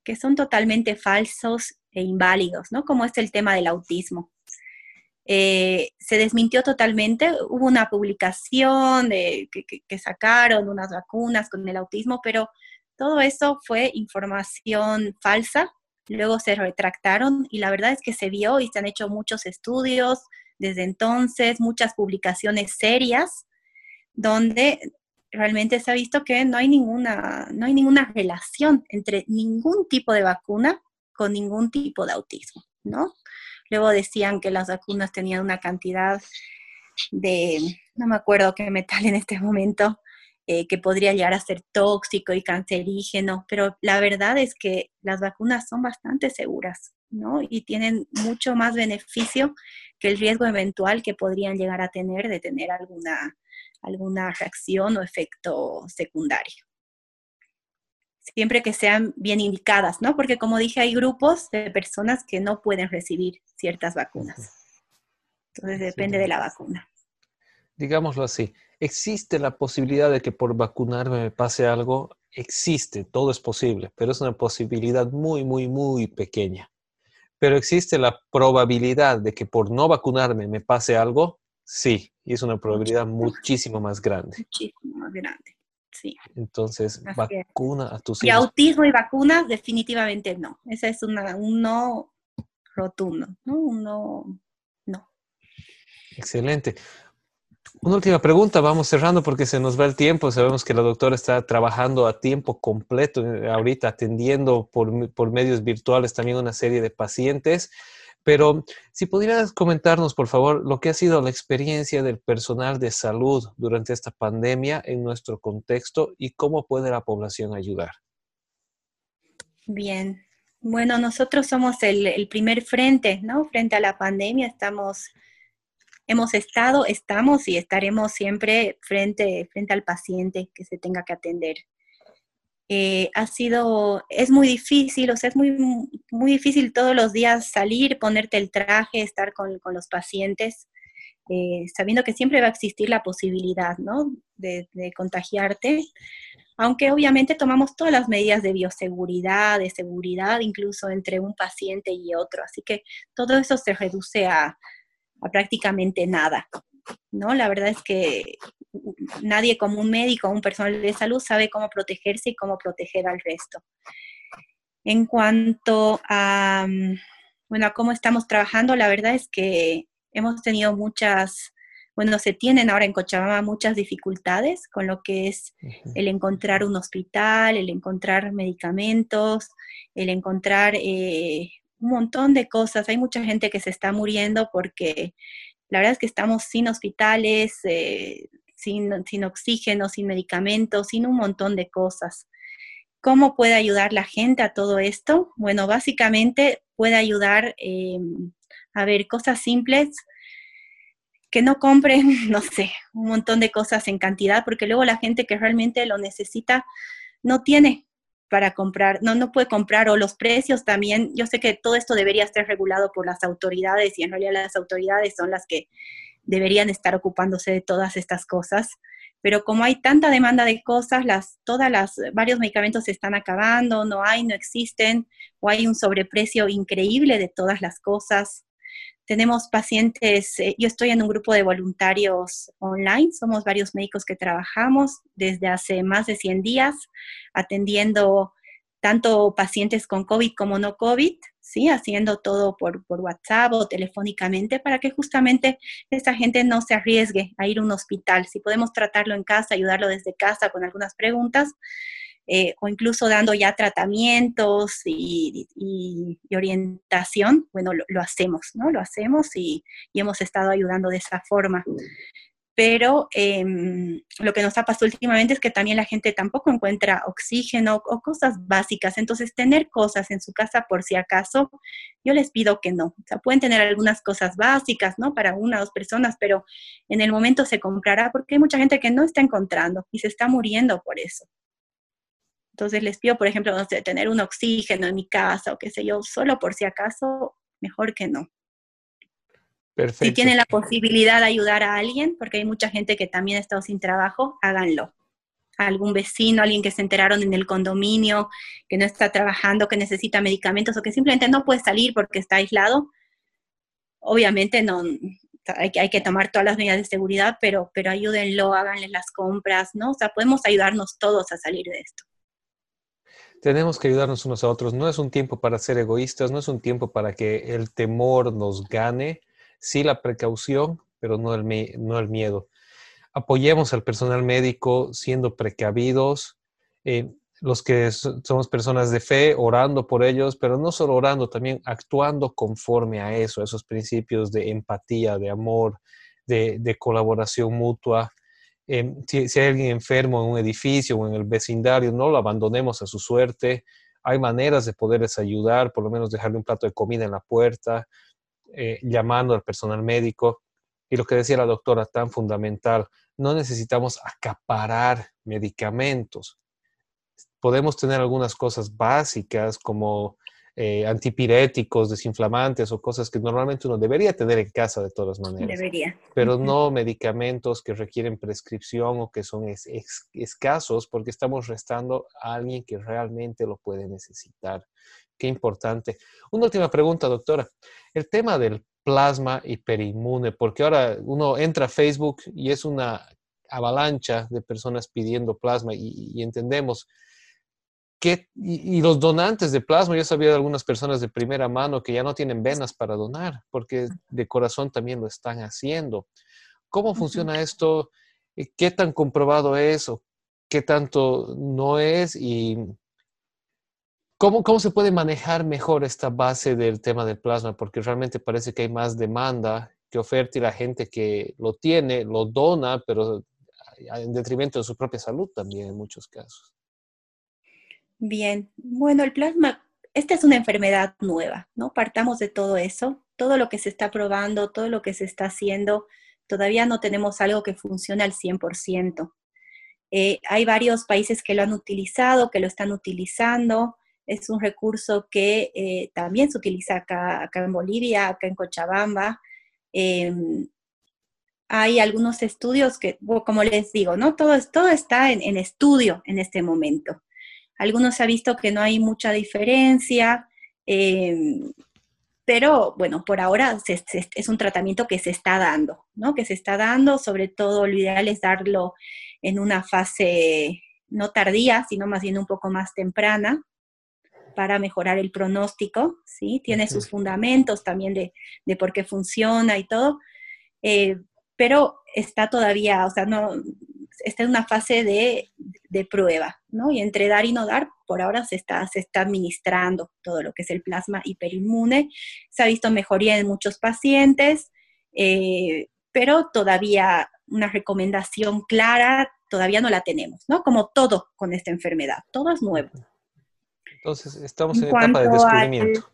que son totalmente falsos e inválidos, ¿no? Como es el tema del autismo. Eh, se desmintió totalmente, hubo una publicación de, que, sacaron unas vacunas con el autismo, pero todo eso fue información falsa, luego se retractaron y la verdad es que se vio y se han hecho muchos estudios desde entonces, muchas publicaciones serias donde realmente se ha visto que no hay ninguna, no hay ninguna relación entre ningún tipo de vacuna con ningún tipo de autismo, ¿no? Luego decían que las vacunas tenían una cantidad de, no me acuerdo qué metal en este momento, eh, que podría llegar a ser tóxico y cancerígeno, pero la verdad es que las vacunas son bastante seguras, ¿no? Y tienen mucho más beneficio que el riesgo eventual que podrían llegar a tener de tener alguna alguna reacción o efecto secundario. Siempre que sean bien indicadas, ¿no? Porque como dije, hay grupos de personas que no pueden recibir ciertas vacunas. Entonces depende de la vacuna. Digámoslo así, ¿existe la posibilidad de que por vacunarme me pase algo? Existe, todo es posible, pero es una posibilidad muy, muy, muy pequeña. Pero existe la probabilidad de que por no vacunarme me pase algo, Sí, y es una probabilidad muchísimo más grande. Muchísimo más grande, sí. Entonces, vacuna a tus hijos. Y autismo y vacunas, definitivamente no. Esa es una, un no rotundo, ¿no? Un no, no. Excelente. Una última pregunta, vamos cerrando porque se nos va el tiempo. Sabemos que la doctora está trabajando a tiempo completo eh, ahorita, atendiendo por, por medios virtuales también una serie de pacientes. Pero si pudieras comentarnos, por favor, lo que ha sido la experiencia del personal de salud durante esta pandemia en nuestro contexto y cómo puede la población ayudar. Bien, bueno, nosotros somos el, primer frente, ¿no? Frente a la pandemia estamos, hemos estado, estamos y estaremos siempre frente, frente al paciente que se tenga que atender. Eh, ha sido, es muy difícil, o sea, es muy, muy difícil todos los días salir, ponerte el traje, estar con, los pacientes, eh, sabiendo que siempre va a existir la posibilidad, ¿no? De, de, contagiarte, aunque obviamente tomamos todas las medidas de bioseguridad, de seguridad, incluso entre un paciente y otro, así que todo eso se reduce a, a prácticamente nada, ¿no? La verdad es que nadie como un médico o un personal de salud sabe cómo protegerse y cómo proteger al resto. En cuanto a, mm, bueno, a cómo estamos trabajando, la verdad es que hemos tenido muchas, bueno, se tienen ahora en Cochabamba muchas dificultades con lo que es el encontrar un hospital, el encontrar medicamentos, el encontrar eh, un montón de cosas. Hay mucha gente que se está muriendo porque la verdad es que estamos sin hospitales, eh, sin, oxígeno, sin medicamentos, sin un montón de cosas. ¿Cómo puede ayudar la gente a todo esto? Bueno, básicamente puede ayudar em, a ver cosas simples, que no compren, no sé, un montón de cosas en cantidad, porque luego la gente que realmente lo necesita no tiene para comprar, no, no puede comprar, o los precios también, yo sé que todo esto debería ser regulado por las autoridades y en realidad las autoridades son las que deberían estar ocupándose de todas estas cosas. Pero como hay tanta demanda de cosas, las, todas las, varios medicamentos se están acabando, no hay, no existen, o hay un sobreprecio increíble de todas las cosas. Tenemos pacientes, eh, yo estoy en un grupo de voluntarios online, somos varios médicos que trabajamos desde hace más de 100 días atendiendo tanto pacientes con COVID como no COVID, ¿sí? Haciendo todo por, por, WhatsApp o telefónicamente para que justamente esa gente no se arriesgue a ir a un hospital. Si podemos tratarlo en casa, ayudarlo desde casa con algunas preguntas, eh, o incluso dando ya tratamientos y, orientación, bueno, lo, hacemos, ¿no? Lo hacemos y, hemos estado ayudando de esa forma. Pero em, lo que nos ha pasado últimamente es que también la gente tampoco encuentra oxígeno o cosas básicas. Entonces, tener cosas en su casa por si acaso, yo les pido que no. O sea, pueden tener algunas cosas básicas, ¿no? Para una o dos personas, pero en el momento se comprará porque hay mucha gente que no está encontrando y se está muriendo por eso. Entonces les pido, por ejemplo, no sé, tener un oxígeno en mi casa o qué sé yo, solo por si acaso, mejor que no. Perfecto. Si tienen la posibilidad de ayudar a alguien, porque hay mucha gente que también ha estado sin trabajo, háganlo. algún vecino, alguien que se enteraron en el condominio, que no está trabajando, que necesita medicamentos o que simplemente no puede salir porque está aislado, obviamente no, hay que, hay que tomar todas las medidas de seguridad, pero, pero ayúdenlo, háganle las compras, ¿no? O sea, podemos ayudarnos todos a salir de esto. Tenemos que ayudarnos unos a otros. No es un tiempo para ser egoístas, no es un tiempo para que el temor nos gane. Sí la precaución, pero no el, no el miedo. Apoyemos al personal médico siendo precavidos. Eh, los que somos personas de fe, orando por ellos, pero no solo orando, también actuando conforme a eso, a esos principios de empatía, de amor, de, colaboración mutua. Em, si, hay alguien enfermo en un edificio o en el vecindario, no lo abandonemos a su suerte. Hay maneras de poderles ayudar, por lo menos dejarle un plato de comida en la puerta, eh, llamando al personal médico. Y lo que decía la doctora, tan fundamental, no necesitamos acaparar medicamentos. Podemos tener algunas cosas básicas como eh, antipiréticos, desinflamantes o cosas que normalmente uno debería tener en casa de todas maneras. Debería. Pero no medicamentos que requieren prescripción o que son escasos porque estamos restando a alguien que realmente lo puede necesitar. Qué importante. Una última pregunta, doctora. El tema del plasma hiperinmune, porque ahora uno entra a Facebook y es una avalancha de personas pidiendo plasma y entendemos y, los donantes de plasma, yo sabía de algunas personas de primera mano que ya no tienen venas para donar, porque de corazón también lo están haciendo. ¿Cómo funciona esto? ¿Qué tan comprobado es o qué tanto no es? ¿Y cómo, cómo se puede manejar mejor esta base del tema del plasma? Porque realmente parece que hay más demanda que oferta y la gente que lo tiene lo dona, pero en detrimento de su propia salud también en muchos casos. Bien, bueno, el plasma, esta es una enfermedad nueva, ¿no? Partamos de todo eso, todo lo que se está probando, todo lo que se está haciendo, todavía no tenemos algo que funcione al 100%. Eh, hay varios países que lo han utilizado, que lo están utilizando. Es un recurso que eh, también se utiliza acá, en Bolivia, acá en Cochabamba. Em, hay algunos estudios que, como les digo, ¿no? Todo, todo está en estudio en este momento. Algunos se ha visto que no hay mucha diferencia, eh, pero bueno, por ahora es un tratamiento que se está dando, ¿no? Que se está dando, sobre todo lo ideal es darlo en una fase no tardía, sino más bien un poco más temprana para mejorar el pronóstico, ¿sí? Tiene sus fundamentos también de, por qué funciona y todo, eh, pero está todavía, o sea, no, está en una fase de, prueba, ¿no? Y entre dar y no dar, por ahora se está, se está administrando todo lo que es el plasma hiperinmune. Se ha visto mejoría en muchos pacientes, eh, pero todavía una recomendación clara todavía no la tenemos, ¿no? Como todo con esta enfermedad, todo es nuevo. Entonces, estamos en, etapa de descubrimiento.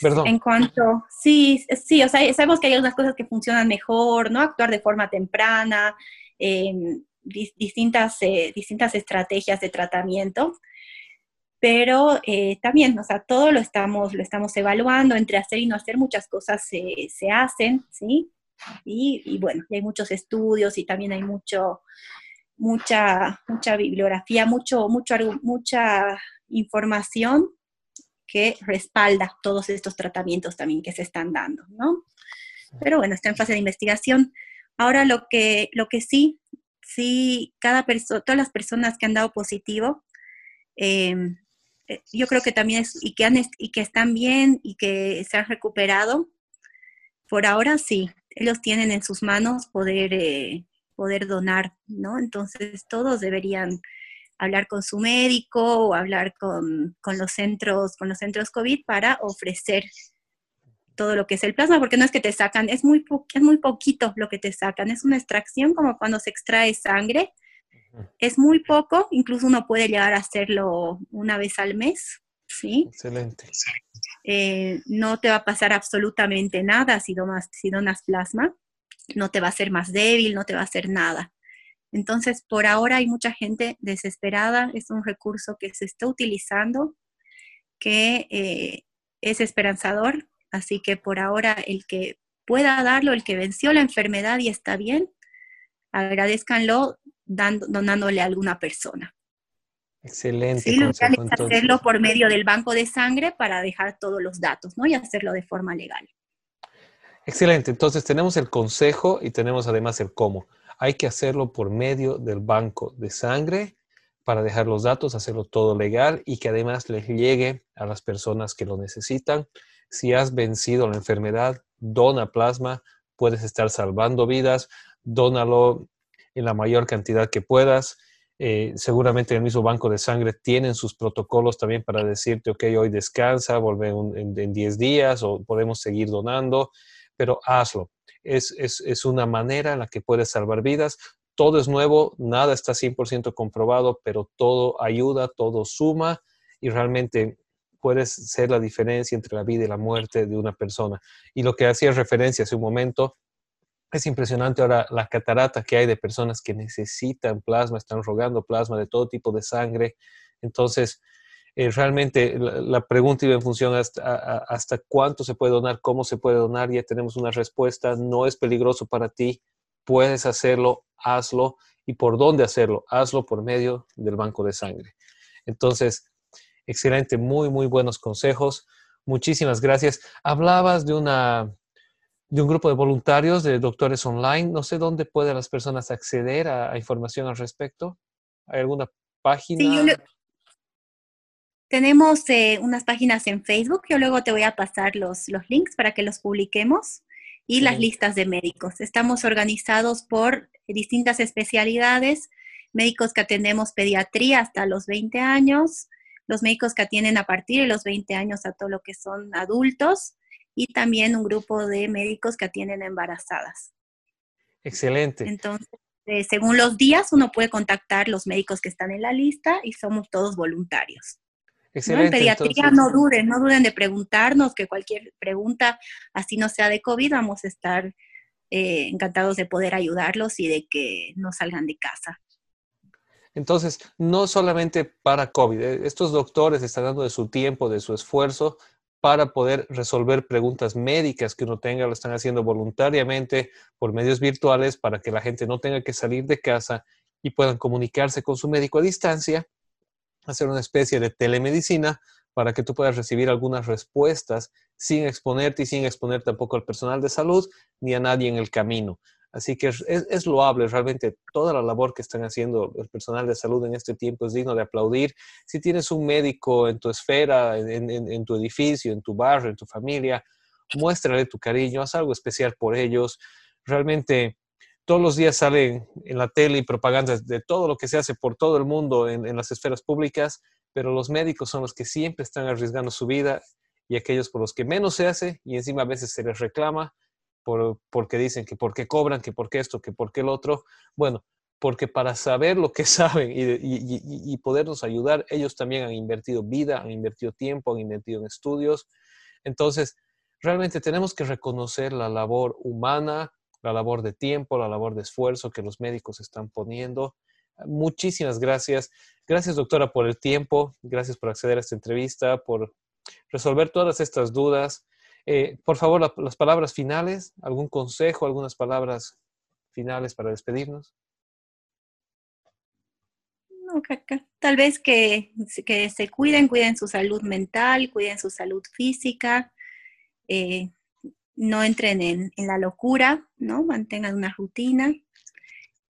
Perdón. En cuanto, sí, sí, o sea, sabemos que hay algunas cosas que funcionan mejor, ¿no? Actuar de forma temprana, distintas, eh, distintas estrategias de tratamiento, pero eh, también, o sea, todo lo estamos, lo estamos evaluando, entre hacer y no hacer muchas cosas se, se hacen, ¿sí? Y, bueno, hay muchos estudios y también hay mucho, mucha, mucha bibliografía, mucho, mucho, mucha información que respalda todos estos tratamientos también que se están dando, ¿no? Pero bueno, está en fase de investigación. Ahora lo que, lo que sí, sí, cada persona, todas las personas que han dado positivo, em, eh, yo creo que también es, y que, han, y que están bien y que se han recuperado, por ahora sí, ellos tienen en sus manos poder, eh, poder donar, ¿no? Entonces todos deberían hablar con su médico o hablar con, con, los centros, con los centros COVID para ofrecer todo lo que es el plasma, porque no es que te sacan, es muy, es muy poquito lo que te sacan, es una extracción como cuando se extrae sangre, es muy poco, incluso uno puede llegar a hacerlo una vez al mes, ¿sí? Excelente. Eh, no te va a pasar absolutamente nada si donas, si donas plasma, no te va a hacer más débil, no te va a hacer nada. Entonces, por ahora hay mucha gente desesperada, es un recurso que se está utilizando, que eh, es esperanzador, así que por ahora el que pueda darlo, el que venció la enfermedad y está bien, agradezcanlo dando, donándole a alguna persona. Excelente. Sí, lo ideal es hacerlo por medio del banco de sangre para dejar todos los datos, ¿no? Y hacerlo de forma legal. Excelente. Entonces tenemos el consejo y tenemos además el cómo. Hay que hacerlo por medio del banco de sangre para dejar los datos, hacerlo todo legal y que además les llegue a las personas que lo necesitan. Si has vencido la enfermedad, dona plasma, puedes estar salvando vidas, dónalo en la mayor cantidad que puedas. Eh, seguramente el mismo banco de sangre tienen sus protocolos también para decirte, ok, hoy descansa, vuelve en 10 días o podemos seguir donando, pero hazlo es, una manera en la que puedes salvar vidas. Todo es nuevo, nada está 100% comprobado, pero todo ayuda, todo suma y realmente puedes ser la diferencia entre la vida y la muerte de una persona. Y lo que hacía referencia hace un momento, es impresionante ahora la catarata que hay de personas que necesitan plasma, están rogando plasma de todo tipo de sangre. Entonces, eh, realmente la, pregunta iba en función hasta, hasta cuánto se puede donar, cómo se puede donar, ya tenemos una respuesta, no es peligroso para ti, puedes hacerlo, hazlo y por dónde hacerlo, hazlo por medio del banco de sangre. Entonces, excelente, muy, muy buenos consejos. Muchísimas gracias. Hablabas de una de un grupo de voluntarios de doctores online. No sé dónde pueden las personas acceder a, información al respecto. ¿Hay alguna página? Tenemos eh, unas páginas en Facebook, yo luego te voy a pasar los, los links para que los publiquemos y las listas de médicos. Estamos organizados por distintas especialidades, médicos que atendemos pediatría hasta los 20 años, los médicos que atienden a partir de los 20 años a todo lo que son adultos y también un grupo de médicos que atienden embarazadas. Excelente. Entonces, eh, según los días, uno puede contactar los médicos que están en la lista y somos todos voluntarios. Excelente, En pediatría no duden, no duden de preguntarnos, que cualquier pregunta, así no sea de COVID, vamos a estar eh, encantados de poder ayudarlos y de que no salgan de casa. Entonces, no solamente para COVID, eh, estos doctores están dando de su tiempo, de su esfuerzo para poder resolver preguntas médicas que uno tenga, lo están haciendo voluntariamente por medios virtuales para que la gente no tenga que salir de casa y puedan comunicarse con su médico a distancia hacer una especie de telemedicina para que tú puedas recibir algunas respuestas sin exponerte y sin exponer tampoco al personal de salud ni a nadie en el camino. Así que es, loable realmente toda la labor que están haciendo el personal de salud en este tiempo, es digno de aplaudir. Si tienes un médico en tu esfera, en, tu edificio, en tu barrio, en tu familia, muéstrale tu cariño, haz algo especial por ellos. Realmente todos los días salen en la tele y propagandas de todo lo que se hace por todo el mundo en, las esferas públicas, pero los médicos son los que siempre están arriesgando su vida y aquellos por los que menos se hace y encima a veces se les reclama por, porque dicen que por qué cobran, que por qué esto, que por qué el otro. Bueno, porque para saber lo que saben y, y, podernos ayudar, ellos también han invertido vida, han invertido tiempo, han invertido en estudios. Entonces, realmente tenemos que reconocer la labor humana, la labor de tiempo, la labor de esfuerzo que los médicos están poniendo. Muchísimas gracias. Gracias, doctora, por el tiempo. Gracias por acceder a esta entrevista, por resolver todas estas dudas. Eh, por favor, las palabras finales, algún consejo, algunas palabras finales para despedirnos. tal vez que, que, se cuiden, cuiden su salud mental, cuiden su salud física. Eh, no entren en, la locura, ¿no? Mantengan una rutina,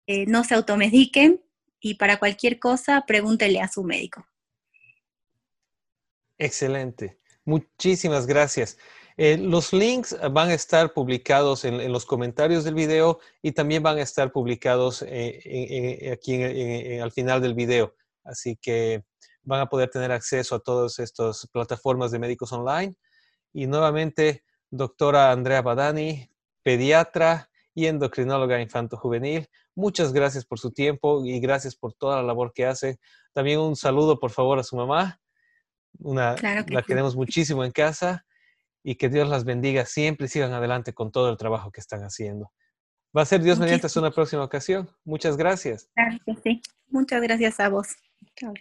eh, no se automediquen y para cualquier cosa pregúntele a su médico. Excelente. Muchísimas gracias. Eh, los links van a estar publicados en, los comentarios del video y también van a estar publicados eh, aquí al final del video. Así que van a poder tener acceso a todas estas plataformas de médicos online. Y nuevamente, doctora Andrea Badani, pediatra y endocrinóloga infanto-juvenil. Muchas gracias por su tiempo y gracias por toda la labor que hace. También un saludo, por favor, a su mamá. Una, la queremos muchísimo en casa y que Dios las bendiga siempre y sigan adelante con todo el trabajo que están haciendo. Va a ser Dios mediante hasta una próxima ocasión. Muchas gracias. Claro que sí. Muchas gracias a vos. Chao.